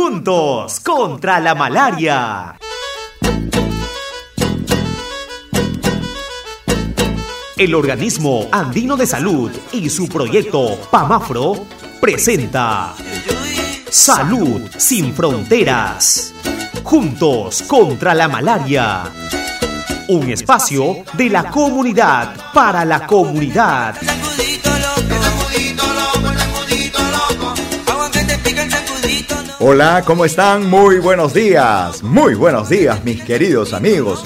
Juntos contra la malaria. El organismo andino de salud y su proyecto PAMAFRO presenta Salud sin fronteras. Juntos contra la malaria. Un espacio de la comunidad para la comunidad. Hola, ¿cómo están? Muy buenos días, muy buenos días mis queridos amigos.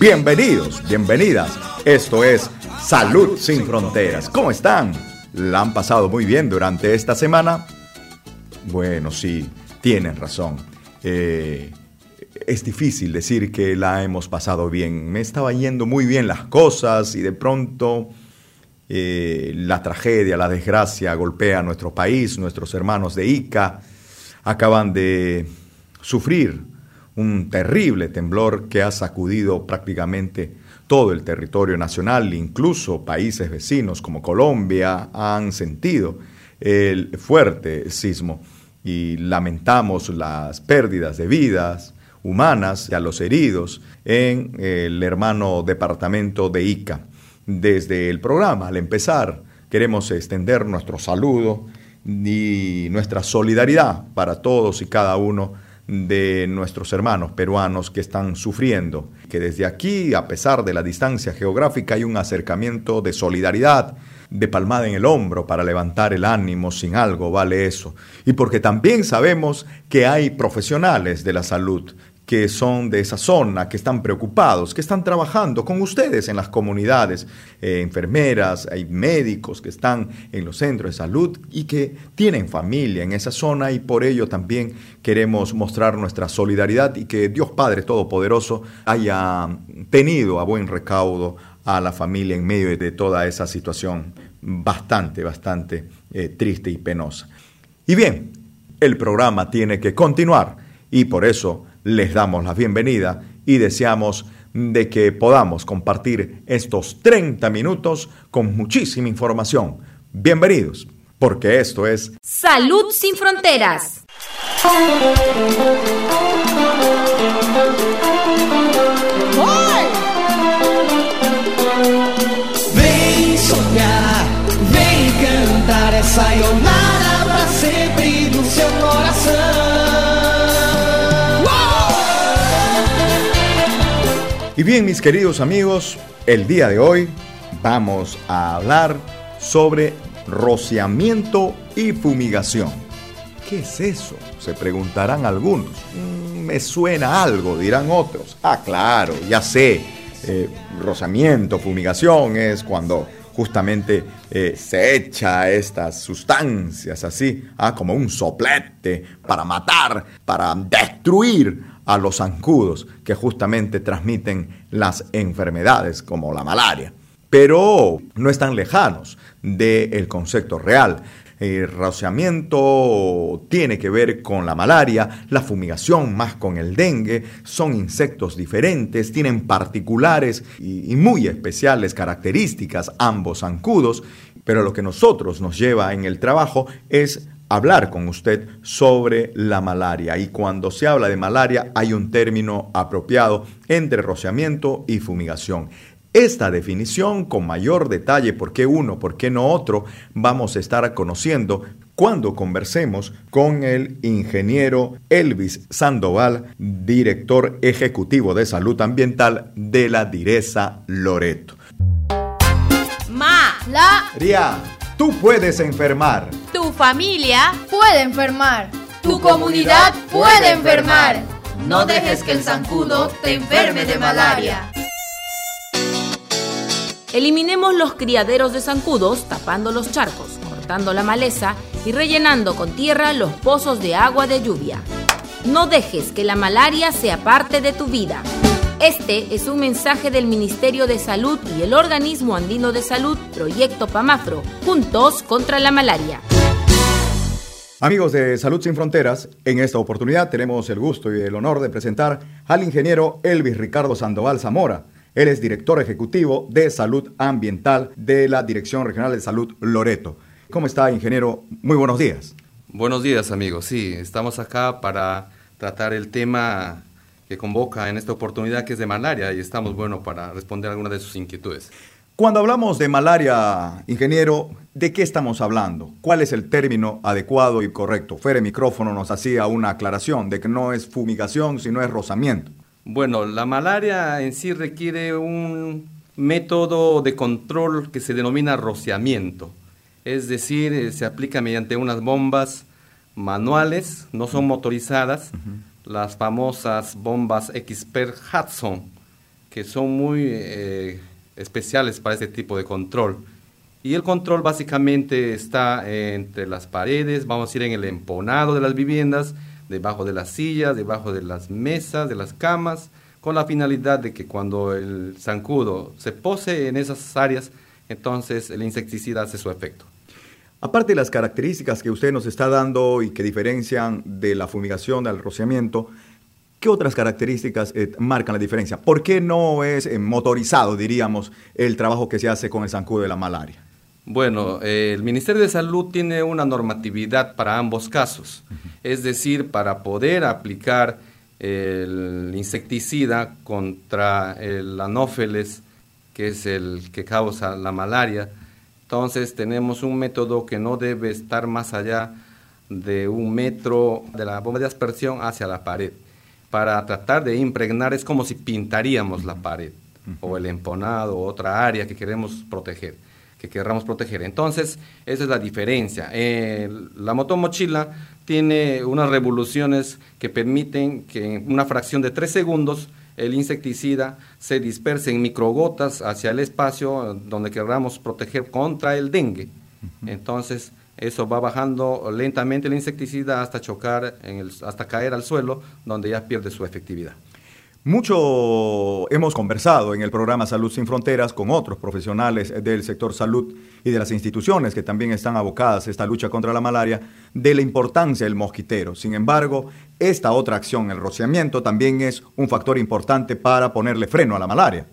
Bienvenidos, bienvenidas. Esto es Salud sin Fronteras. ¿Cómo están? ¿La han pasado muy bien durante esta semana? Bueno, sí, tienen razón. Eh, es difícil decir que la hemos pasado bien. Me estaba yendo muy bien las cosas y de pronto eh, la tragedia, la desgracia golpea a nuestro país, nuestros hermanos de Ica acaban de sufrir un terrible temblor que ha sacudido prácticamente todo el territorio nacional, incluso países vecinos como Colombia han sentido el fuerte sismo y lamentamos las pérdidas de vidas humanas y a los heridos en el hermano departamento de Ica. Desde el programa, al empezar, queremos extender nuestro saludo y nuestra solidaridad para todos y cada uno de nuestros hermanos peruanos que están sufriendo, que desde aquí, a pesar de la distancia geográfica, hay un acercamiento de solidaridad, de palmada en el hombro para levantar el ánimo, sin algo vale eso. Y porque también sabemos que hay profesionales de la salud que son de esa zona, que están preocupados, que están trabajando con ustedes en las comunidades, eh, enfermeras, hay médicos que están en los centros de salud y que tienen familia en esa zona y por ello también queremos mostrar nuestra solidaridad y que Dios Padre Todopoderoso haya tenido a buen recaudo a la familia en medio de toda esa situación bastante, bastante eh, triste y penosa. Y bien, el programa tiene que continuar y por eso les damos la bienvenida y deseamos de que podamos compartir estos 30 minutos con muchísima información. Bienvenidos, porque esto es Salud sin Fronteras. Cantar Y bien, mis queridos amigos, el día de hoy vamos a hablar sobre rociamiento y fumigación. ¿Qué es eso? Se preguntarán algunos. Mm, me suena algo, dirán otros. Ah, claro, ya sé. Eh, rociamiento, fumigación es cuando justamente eh, se echa estas sustancias así, ah, como un soplete para matar, para destruir a los zancudos que justamente transmiten las enfermedades como la malaria. Pero no están lejanos del concepto real. El rociamiento tiene que ver con la malaria, la fumigación más con el dengue, son insectos diferentes, tienen particulares y, muy especiales características ambos zancudos, pero lo que nosotros nos lleva en el trabajo es hablar con usted sobre la malaria. Y cuando se habla de malaria hay un término apropiado entre rociamiento y fumigación. Esta definición con mayor detalle, por qué uno, por qué no otro, vamos a estar conociendo cuando conversemos con el ingeniero Elvis Sandoval, director ejecutivo de salud ambiental de la Direza Loreto. Ma, la, Ria, tú puedes enfermar. tu familia, puede enfermar. tu comunidad puede enfermar. No dejes que el zancudo te enferme de malaria. Eliminemos los criaderos de zancudos tapando los charcos, cortando la maleza y rellenando con tierra los pozos de agua de lluvia. No dejes que la malaria sea parte de tu vida. Este es un mensaje del Ministerio de Salud y el Organismo Andino de Salud, Proyecto PAMAFRO, juntos contra la malaria. Amigos de Salud Sin Fronteras, en esta oportunidad tenemos el gusto y el honor de presentar al ingeniero Elvis Ricardo Sandoval Zamora. Él es director ejecutivo de Salud Ambiental de la Dirección Regional de Salud Loreto. ¿Cómo está, ingeniero? Muy buenos días. Buenos días amigos, sí, estamos acá para tratar el tema que convoca en esta oportunidad que es de malaria y estamos bueno para responder algunas de sus inquietudes. Cuando hablamos de malaria, ingeniero, ¿de qué estamos hablando? ¿Cuál es el término adecuado y correcto? Fere Micrófono nos hacía una aclaración de que no es fumigación, sino es rozamiento. Bueno, la malaria en sí requiere un método de control que se denomina rociamiento. Es decir, eh, se aplica mediante unas bombas manuales, no son motorizadas, las famosas bombas Expert Hudson, que son muy eh, especiales para este tipo de control. Y el control básicamente está entre las paredes, vamos a ir en el emponado de las viviendas, debajo de las sillas, debajo de las mesas, de las camas, con la finalidad de que cuando el zancudo se pose en esas áreas, entonces el insecticida hace su efecto. Aparte de las características que usted nos está dando y que diferencian de la fumigación, del rociamiento, ¿qué otras características eh, marcan la diferencia? ¿Por qué no es eh, motorizado, diríamos, el trabajo que se hace con el zancudo de la malaria? Bueno, eh, el Ministerio de Salud tiene una normatividad para ambos casos, es decir, para poder aplicar el insecticida contra el anófeles, que es el que causa la malaria, entonces tenemos un método que no debe estar más allá de un metro de la bomba de aspersión hacia la pared. Para tratar de impregnar es como si pintaríamos la pared o el emponado o otra área que queremos proteger, que querramos proteger. Entonces, esa es la diferencia. la motomochila tiene unas revoluciones que permiten que en una fracción de tres segundos el insecticida se disperse en microgotas hacia el espacio donde queramos proteger contra el dengue. Entonces, eso va bajando lentamente el insecticida hasta chocar, en el, hasta caer al suelo, donde ya pierde su efectividad. Mucho hemos conversado en el programa Salud sin Fronteras con otros profesionales del sector salud y de las instituciones que también están abocadas a esta lucha contra la malaria de la importancia del mosquitero. Sin embargo, esta otra acción, el rociamiento, también es un factor importante para ponerle freno a la malaria.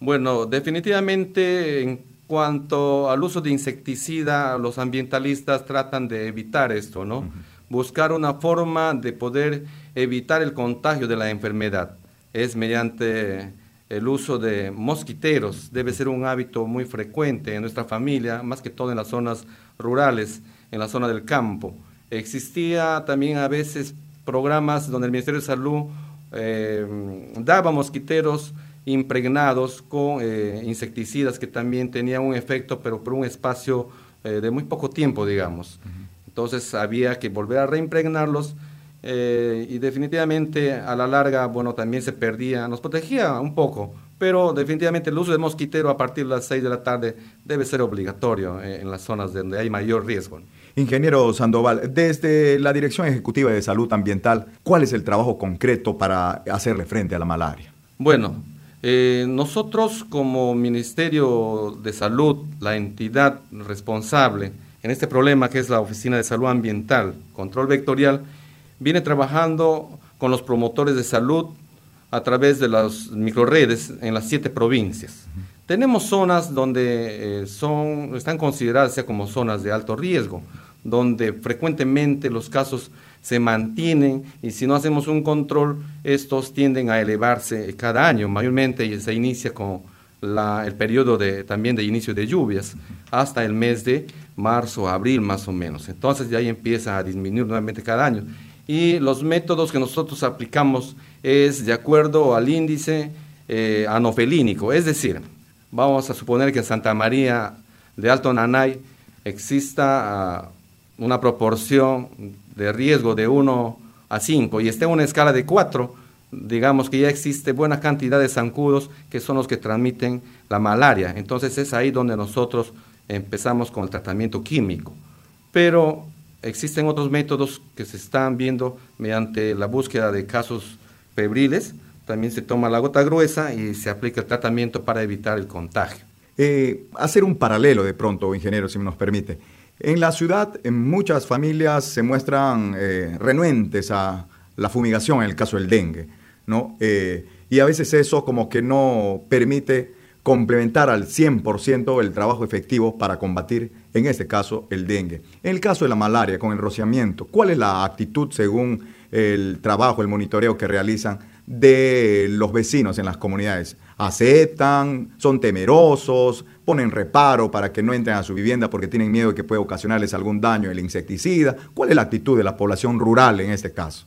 Bueno, definitivamente en cuanto al uso de insecticida, los ambientalistas tratan de evitar esto, ¿no? Buscar una forma de poder evitar el contagio de la enfermedad es mediante el uso de mosquiteros. Debe ser un hábito muy frecuente en nuestra familia, más que todo en las zonas rurales, en la zona del campo. Existía también a veces programas donde el Ministerio de Salud eh, daba mosquiteros impregnados con eh, insecticidas que también tenían un efecto, pero por un espacio eh, de muy poco tiempo, digamos. Entonces había que volver a reimpregnarlos eh, y definitivamente a la larga, bueno, también se perdía, nos protegía un poco, pero definitivamente el uso de mosquitero a partir de las 6 de la tarde debe ser obligatorio eh, en las zonas donde hay mayor riesgo. Ingeniero Sandoval, desde la Dirección Ejecutiva de Salud Ambiental, ¿cuál es el trabajo concreto para hacerle frente a la malaria? Bueno, eh, nosotros como Ministerio de Salud, la entidad responsable en este problema que es la Oficina de Salud Ambiental, Control Vectorial, viene trabajando con los promotores de salud a través de las microredes en las siete provincias. Tenemos zonas donde eh, son, están consideradas ya como zonas de alto riesgo, donde frecuentemente los casos se mantienen y si no hacemos un control, estos tienden a elevarse cada año, mayormente y se inicia con el periodo de, también de inicio de lluvias hasta el mes de marzo, abril más o menos. Entonces ya ahí empieza a disminuir nuevamente cada año y los métodos que nosotros aplicamos es de acuerdo al índice eh, anofelínico, es decir, vamos a suponer que en Santa María de Alto Nanay exista ah, una proporción de riesgo de 1 a 5 y esté en una escala de 4, digamos que ya existe buena cantidad de zancudos que son los que transmiten la malaria. Entonces es ahí donde nosotros empezamos con el tratamiento químico. Pero existen otros métodos que se están viendo mediante la búsqueda de casos febriles. También se toma la gota gruesa y se aplica el tratamiento para evitar el contagio. Eh, hacer un paralelo de pronto, ingeniero, si nos permite. En la ciudad, en muchas familias se muestran eh, renuentes a la fumigación en el caso del dengue, ¿no? Eh, y a veces eso como que no permite complementar al 100% el trabajo efectivo para combatir, en este caso, el dengue. En el caso de la malaria, con el rociamiento, ¿cuál es la actitud según el trabajo, el monitoreo que realizan de los vecinos en las comunidades? ¿Aceptan? ¿Son temerosos? ¿Ponen reparo para que no entren a su vivienda porque tienen miedo de que pueda ocasionarles algún daño el insecticida? ¿Cuál es la actitud de la población rural en este caso?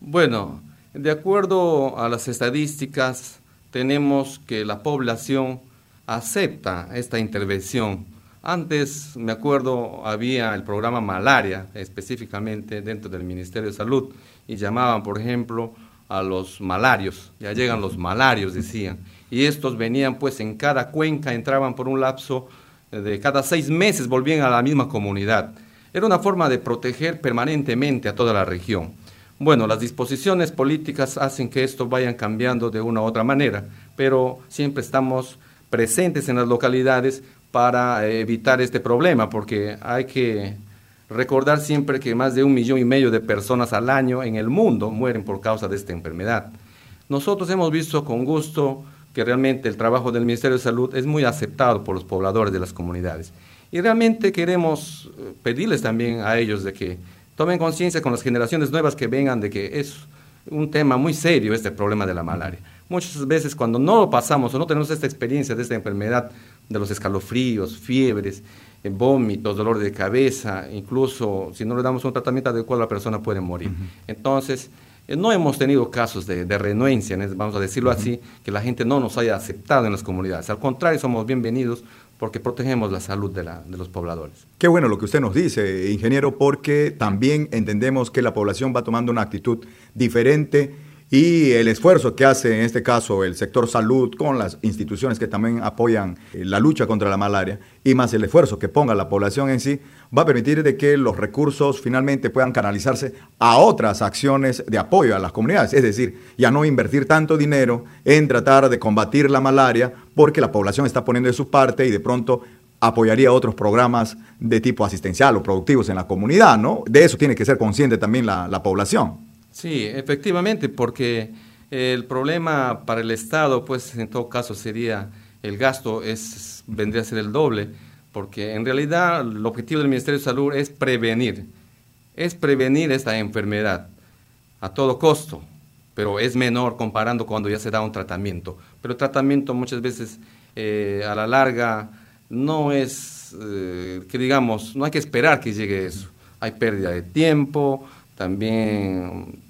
Bueno, de acuerdo a las estadísticas, tenemos que la población acepta esta intervención. Antes, me acuerdo, había el programa Malaria, específicamente dentro del Ministerio de Salud, y llamaban, por ejemplo, a los malarios, ya llegan los malarios, decían, y estos venían pues en cada cuenca, entraban por un lapso de cada seis meses, volvían a la misma comunidad. Era una forma de proteger permanentemente a toda la región. Bueno, las disposiciones políticas hacen que esto vaya cambiando de una u otra manera, pero siempre estamos presentes en las localidades para evitar este problema, porque hay que recordar siempre que más de un millón y medio de personas al año en el mundo mueren por causa de esta enfermedad. Nosotros hemos visto con gusto que realmente el trabajo del Ministerio de Salud es muy aceptado por los pobladores de las comunidades. Y realmente queremos eh, pedirles también a ellos de que tomen conciencia con las generaciones nuevas que vengan de que es un tema muy serio este problema de la malaria. Muchas veces cuando no lo pasamos o no tenemos esta experiencia de esta enfermedad, de los escalofríos, fiebres, eh, vómitos, dolor de cabeza, incluso si no le damos un tratamiento adecuado la persona puede morir. Entonces, eh, no hemos tenido casos de, renuencia, vamos a decirlo así, que la gente no nos haya aceptado en las comunidades. Al contrario, somos bienvenidos porque protegemos la salud de, la, de, los pobladores. Qué bueno lo que usted nos dice, ingeniero, porque también entendemos que la población va tomando una actitud diferente y el esfuerzo que hace en este caso el sector salud con las instituciones que también apoyan eh, la lucha contra la malaria y más el esfuerzo que ponga la población en sí va a permitir de que los recursos finalmente puedan canalizarse a otras acciones de apoyo a las comunidades, es decir, ya no invertir tanto dinero en tratar de combatir la malaria porque la población está poniendo de su parte y de pronto apoyaría otros programas de tipo asistencial o productivos en la comunidad, ¿no? De eso tiene que ser consciente también la, la población. Sí, efectivamente, porque el problema para el Estado, pues en todo caso sería el gasto es vendría a ser el doble, porque en realidad el objetivo del Ministerio de Salud es prevenir, es prevenir esta enfermedad a todo costo, pero es menor comparando cuando ya se da un tratamiento. Pero el tratamiento muchas veces eh, a la larga no es, eh, que digamos, no hay que esperar que llegue eso. Hay pérdida de tiempo, también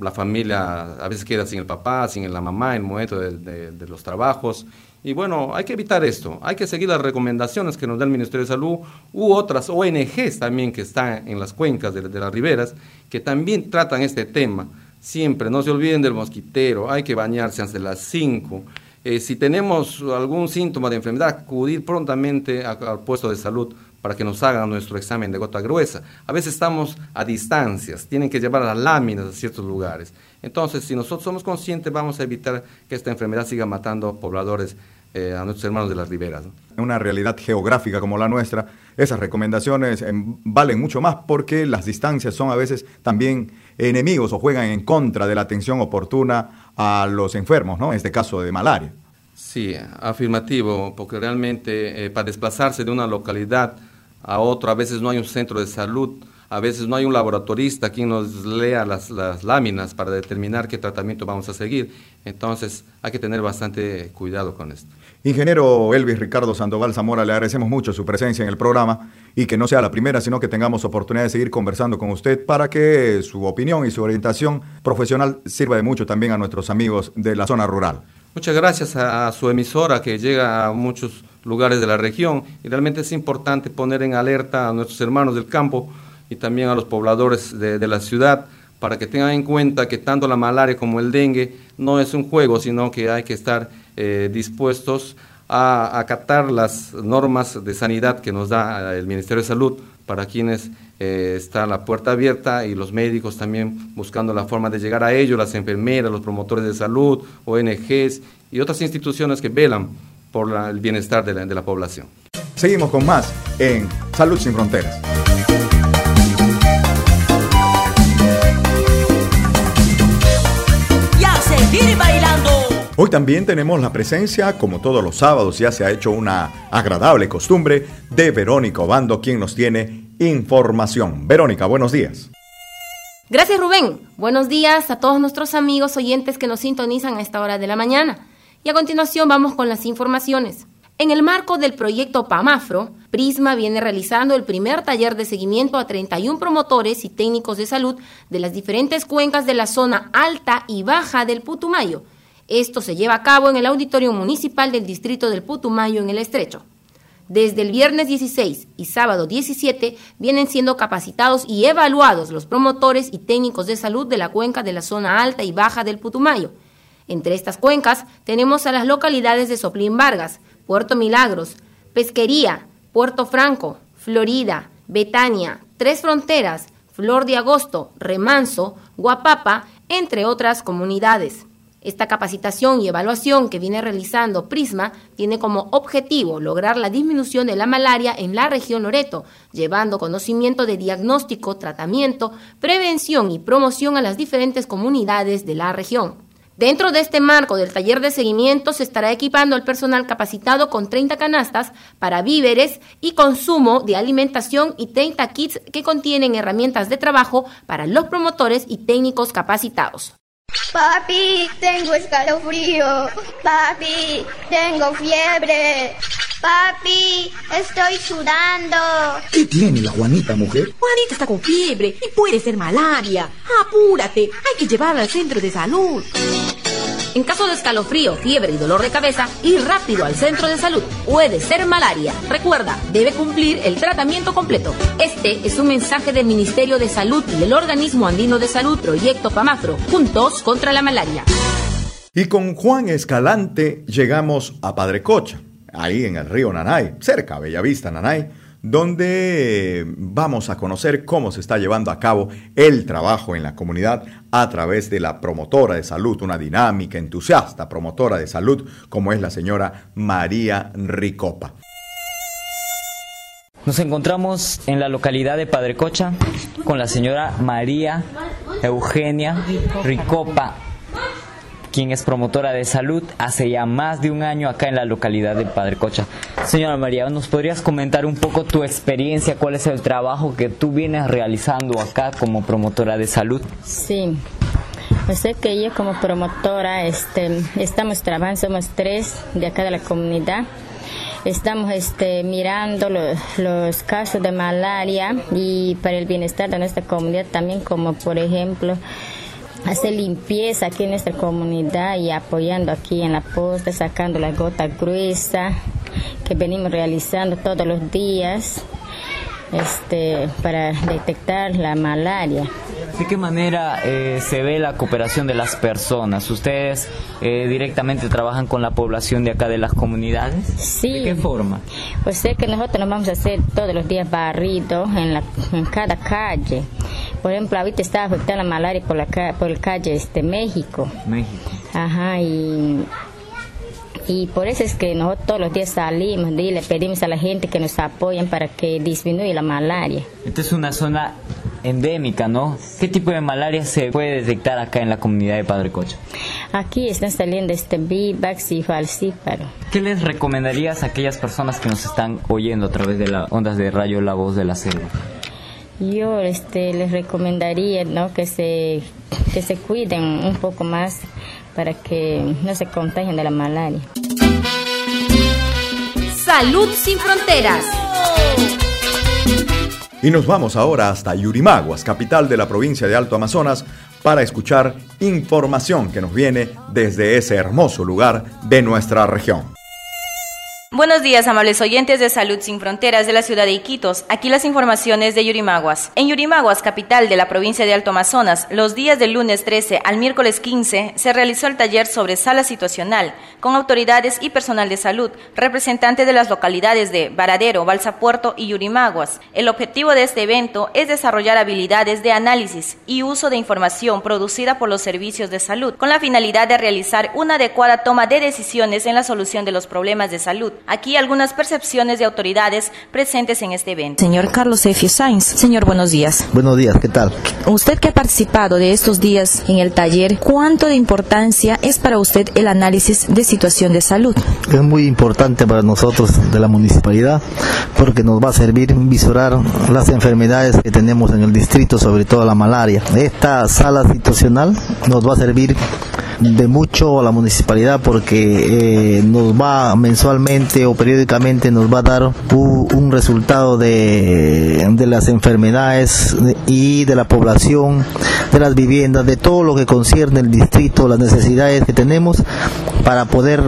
la familia a veces queda sin el papá, sin la mamá en el momento de, los trabajos. Y bueno, hay que evitar esto, hay que seguir las recomendaciones que nos da el Ministerio de Salud u otras ONGs también que están en las cuencas de, las riberas, que también tratan este tema. Siempre, no se olviden del mosquitero, hay que bañarse de las 5. Eh, si tenemos algún síntoma de enfermedad, acudir prontamente al puesto de salud para que nos hagan nuestro examen de gota gruesa. A veces estamos a distancias, tienen que llevar las láminas a ciertos lugares. Entonces, si nosotros somos conscientes, vamos a evitar que esta enfermedad siga matando pobladores eh, a nuestros hermanos de las riberas. En una realidad geográfica como la nuestra, esas recomendaciones em, valen mucho más porque las distancias son a veces también enemigos o juegan en contra de la atención oportuna a los enfermos, ¿no? En este caso de malaria. Sí, afirmativo, porque realmente eh, para desplazarse de una localidad a otra, a veces no hay un centro de salud, a veces no hay un laboratorista quien nos lea las, láminas para determinar qué tratamiento vamos a seguir. Entonces hay que tener bastante cuidado con esto. Ingeniero Elvis Ricardo Sandoval Zamora, le agradecemos mucho su presencia en el programa y que no sea la primera, sino que tengamos oportunidad de seguir conversando con usted para que su opinión y su orientación profesional sirva de mucho también a nuestros amigos de la zona rural. Muchas gracias a, su emisora que llega a muchos lugares de la región. Y realmente es importante poner en alerta a nuestros hermanos del campo y también a los pobladores de, la ciudad para que tengan en cuenta que tanto la malaria como el dengue no es un juego, sino que hay que estar eh, dispuestos a acatar las normas de sanidad que nos da el Ministerio de Salud para quienes eh, está la puerta abierta y los médicos también buscando la forma de llegar a ellos, las enfermeras, los promotores de salud, ONGs y otras instituciones que velan por el bienestar de la, de la población. Seguimos con más en Salud sin Fronteras. Y a seguir bailando. Hoy también tenemos la presencia, como todos los sábados ya se ha hecho una agradable costumbre, de Verónica Obando, quien nos tiene información. Verónica, buenos días. Gracias Rubén. Buenos días a todos nuestros amigos oyentes que nos sintonizan a esta hora de la mañana. Y a continuación vamos con las informaciones. En el marco del proyecto PAMAFRO, Prisma viene realizando el primer taller de seguimiento a 31 promotores y técnicos de salud de las diferentes cuencas de la zona alta y baja del Putumayo. Esto se lleva a cabo en el Auditorio Municipal del Distrito del Putumayo en el Estrecho. Desde el viernes 16 y sábado 17 vienen siendo capacitados y evaluados los promotores y técnicos de salud de la cuenca de la zona alta y baja del Putumayo. Entre estas cuencas tenemos a las localidades de Soplín Vargas, Puerto Milagros, Pesquería, Puerto Franco, Florida, Betania, Tres Fronteras, Flor de Agosto, Remanso, Guapapa, entre otras comunidades. Esta capacitación y evaluación que viene realizando Prisma tiene como objetivo lograr la disminución de la malaria en la región Loreto, llevando conocimiento de diagnóstico, tratamiento, prevención y promoción a las diferentes comunidades de la región. Dentro de este marco del taller de seguimiento se estará equipando al personal capacitado con 30 canastas para víveres y consumo de alimentación y 30 kits que contienen herramientas de trabajo para los promotores y técnicos capacitados. Papi, tengo escalofrío. Papi, tengo fiebre. Papi, estoy sudando. ¿Qué tiene la Juanita, mujer? Juanita está con fiebre y puede ser malaria. Apúrate, hay que llevarla al centro de salud. En caso de escalofrío, fiebre y dolor de cabeza, ir rápido al centro de salud. Puede ser malaria. Recuerda, debe cumplir el tratamiento completo. Este es un mensaje del Ministerio de Salud y del Organismo Andino de Salud, Proyecto PAMAFRO, juntos contra la malaria. Y con Juan Escalante llegamos a Padre Cocha, ahí en el río Nanay, cerca Bellavista, Nanay donde vamos a conocer cómo se está llevando a cabo el trabajo en la comunidad a través de la promotora de salud, una dinámica, entusiasta promotora de salud como es la señora María Ricopa. Nos encontramos en la localidad de Padre Cocha con la señora María Eugenia Ricopa quien es promotora de salud hace ya más de un año acá en la localidad de Padre Cocha. Señora María, ¿nos podrías comentar un poco tu experiencia? ¿Cuál es el trabajo que tú vienes realizando acá como promotora de salud? Sí. Pues sé que yo como promotora este, estamos trabajando, somos tres de acá de la comunidad. Estamos este, mirando los, los casos de malaria y para el bienestar de nuestra comunidad también, como por ejemplo hacer limpieza aquí en nuestra comunidad y apoyando aquí en la posta, sacando la gota gruesa que venimos realizando todos los días este, para detectar la malaria. ¿De qué manera eh, se ve la cooperación de las personas? ¿Ustedes eh, directamente trabajan con la población de acá de las comunidades? Sí. ¿De qué forma? Pues sé que nosotros nos vamos a hacer todos los días barridos en, la, en cada calle. Por ejemplo, ahorita está afectada la malaria por la, por la calle este, México. México. Ajá, y y por eso es que nosotros todos los días salimos y le pedimos a la gente que nos apoyen para que disminuya la malaria. Esta es una zona endémica, ¿no? ¿Qué tipo de malaria se puede detectar acá en la comunidad de Padre Cocho? Aquí están saliendo este vivax y falcíparo. ¿Qué les recomendarías a aquellas personas que nos están oyendo a través de las ondas de rayo La Voz de la Selva? Yo este, les recomendaría ¿no? que, se, que se cuiden un poco más para que no se contagien de la malaria. Salud sin fronteras. Y nos vamos ahora hasta Yurimaguas, capital de la provincia de Alto Amazonas, para escuchar información que nos viene desde ese hermoso lugar de nuestra región. Buenos días, amables oyentes de Salud Sin Fronteras de la ciudad de Iquitos. Aquí las informaciones de Yurimaguas. En Yurimaguas, capital de la provincia de Alto Amazonas, los días del lunes 13 al miércoles 15 se realizó el taller sobre sala situacional con autoridades y personal de salud, representantes de las localidades de Varadero, Balsa Puerto y Yurimaguas. El objetivo de este evento es desarrollar habilidades de análisis y uso de información producida por los servicios de salud, con la finalidad de realizar una adecuada toma de decisiones en la solución de los problemas de salud Aquí algunas percepciones de autoridades presentes en este evento. Señor Carlos Efio Sainz. Señor, buenos días. Buenos días, ¿qué tal? Usted que ha participado de estos días en el taller, ¿cuánto de importancia es para usted el análisis de situación de salud? Es muy importante para nosotros de la municipalidad porque nos va a servir visurar las enfermedades que tenemos en el distrito, sobre todo la malaria. Esta sala situacional nos va a servir de mucho a la municipalidad porque eh, nos va mensualmente o periódicamente nos va a dar un, un resultado de, de, las enfermedades y de la población, de las viviendas, de todo lo que concierne el distrito, las necesidades que tenemos para poder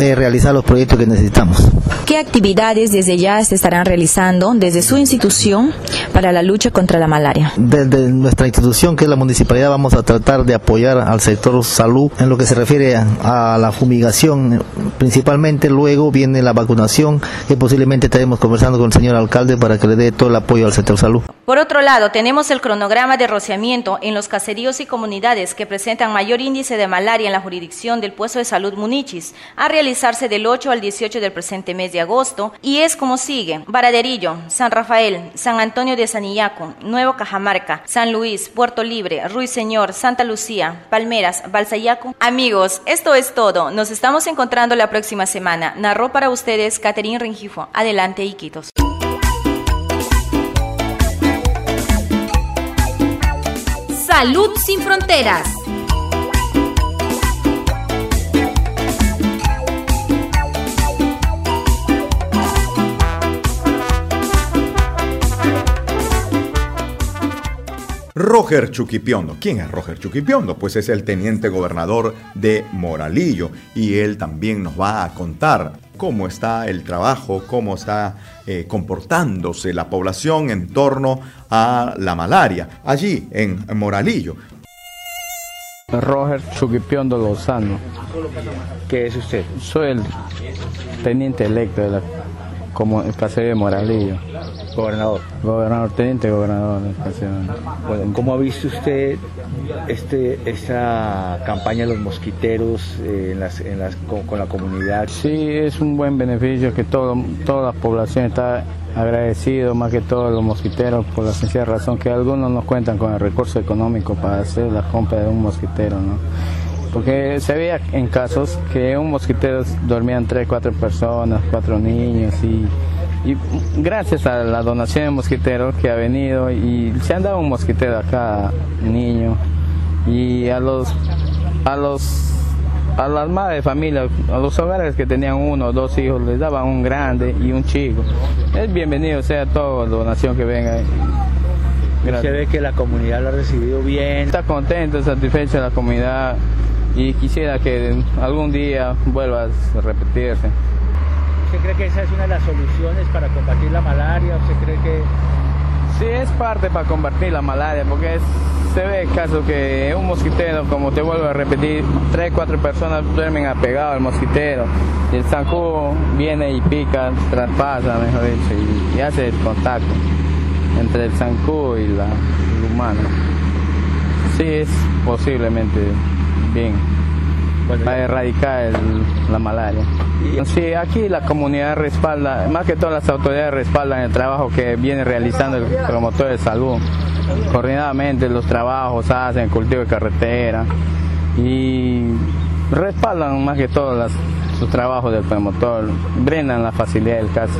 eh, realizar los proyectos que necesitamos. ¿Qué actividades desde ya se estarán realizando desde su institución para la lucha contra la malaria? Desde nuestra institución, que es la municipalidad, vamos a tratar de apoyar al sector salud en lo que se refiere a, a la fumigación, principalmente luego viene la vacunación, que posiblemente estaremos conversando con el señor alcalde para que le dé todo el apoyo al sector salud. Por otro lado, tenemos el cronograma de rociamiento en los caseríos y comunidades que presentan mayor índice de malaria en la jurisdicción del puesto de salud Munichis, a realizarse del 8 al 18 del presente mes de agosto, y es como sigue: Varaderillo, San Rafael, San Antonio de Sanillaco, Nuevo Cajamarca, San Luis, Puerto Libre, Ruiseñor, Santa Lucía, Palmeras, Balsayaco. Amigos, esto es todo. Nos estamos encontrando la próxima semana. Narró para ustedes Catherine Rengifo. Adelante, Iquitos. Salud sin fronteras. Roger Chuquipiondo. ¿Quién es Roger Chuquipiondo? Pues es el teniente gobernador de Moralillo y él también nos va a contar cómo está el trabajo, cómo está eh, comportándose la población en torno a la malaria allí en Moralillo. Roger Chuquipiondo Lozano. ¿Qué es usted? Soy el teniente electo de la como el caserío de Moralillo. Gobernador. Gobernador, teniente gobernador del Bueno, ¿cómo ha visto usted este, esta campaña de los mosquiteros eh, en las, en las, con, con, la comunidad? Sí, es un buen beneficio que todo, toda la población está agradecido, más que todos los mosquiteros, por la sencilla razón que algunos no cuentan con el recurso económico para hacer la compra de un mosquitero, ¿no? Porque se veía en casos que un mosquitero dormían tres, cuatro personas, cuatro niños y, y, gracias a la donación de mosquiteros que ha venido y se han dado un mosquitero a cada niño y a los a los a las madres de familia, a los hogares que tenían uno o dos hijos, les daban un grande y un chico. Es bienvenido sea toda donación que venga. Gracias. Se ve que la comunidad lo ha recibido bien. Está contento, satisfecho la comunidad y quisiera que algún día vuelva a repetirse. ¿Usted cree que esa es una de las soluciones para combatir la malaria? ¿Usted cree que...? Sí, es parte para combatir la malaria, porque es, se ve el caso que un mosquitero, como te vuelvo a repetir, tres, cuatro personas duermen apegados al mosquitero, y el zancudo viene y pica, traspasa, mejor dicho, y, y hace el contacto entre el zancudo y la, el humano. Sí, es posiblemente bien para erradicar el, la malaria. Sí, aquí la comunidad respalda, más que todas las autoridades respaldan el trabajo que viene realizando el promotor de salud. Coordinadamente los trabajos hacen, cultivo de carretera y respaldan más que todo las, sus trabajos del promotor, brindan la facilidad del caso.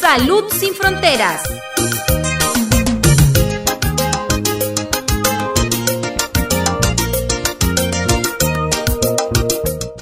Salud sin fronteras.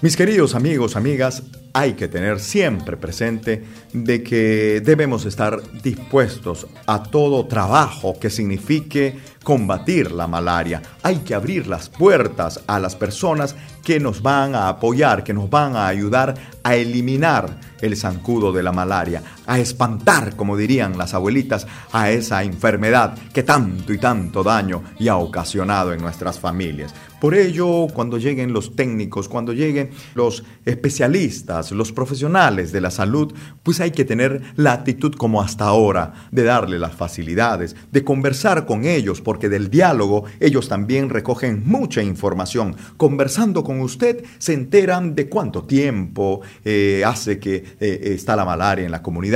Mis queridos amigos, amigas, hay que tener siempre presente de que debemos estar dispuestos a todo trabajo que signifique combatir la malaria. Hay que abrir las puertas a las personas que nos van a apoyar, que nos van a ayudar a eliminar el zancudo de la malaria, a espantar, como dirían las abuelitas, a esa enfermedad que tanto y tanto daño y ha ocasionado en nuestras familias. Por ello, cuando lleguen los técnicos, cuando lleguen los especialistas, los profesionales de la salud, pues hay que tener la actitud como hasta ahora, de darle las facilidades, de conversar con ellos, porque del diálogo ellos también recogen mucha información. Conversando con usted se enteran de cuánto tiempo eh, hace que eh, está la malaria en la comunidad,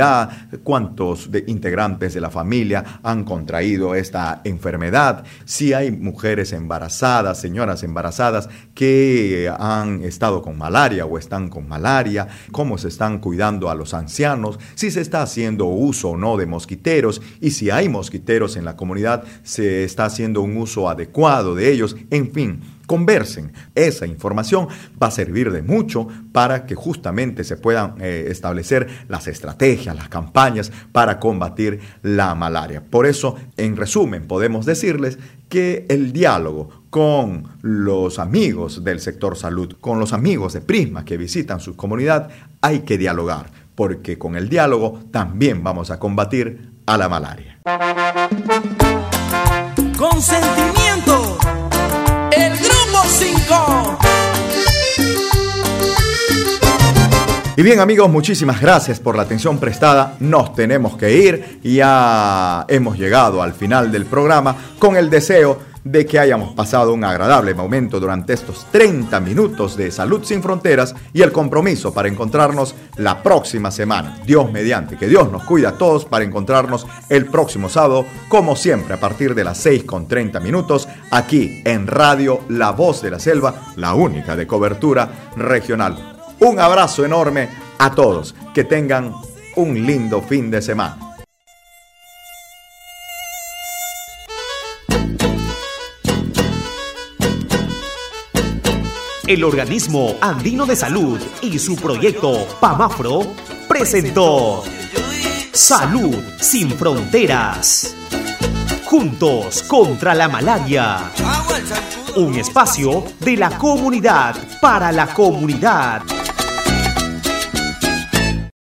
cuántos integrantes de la familia han contraído esta enfermedad, si hay mujeres embarazadas, señoras embarazadas que han estado con malaria o están con malaria, cómo se están cuidando a los ancianos, si se está haciendo uso o no de mosquiteros y si hay mosquiteros en la comunidad, se está haciendo un uso adecuado de ellos, en fin conversen. Esa información va a servir de mucho para que justamente se puedan eh, establecer las estrategias, las campañas para combatir la malaria. Por eso, en resumen, podemos decirles que el diálogo con los amigos del sector salud, con los amigos de Prisma que visitan su comunidad, hay que dialogar, porque con el diálogo también vamos a combatir a la malaria. Y bien amigos, muchísimas gracias por la atención prestada. Nos tenemos que ir. Ya hemos llegado al final del programa con el deseo de que hayamos pasado un agradable momento durante estos 30 minutos de Salud sin Fronteras y el compromiso para encontrarnos la próxima semana. Dios mediante, que Dios nos cuida a todos para encontrarnos el próximo sábado, como siempre, a partir de las 6 con 30 minutos, aquí en Radio La Voz de la Selva, la única de cobertura regional. Un abrazo enorme a todos, que tengan un lindo fin de semana. el organismo andino de salud y su proyecto PAMAFRO presentó Salud sin Fronteras. Juntos contra la malaria. Un espacio de la comunidad para la comunidad.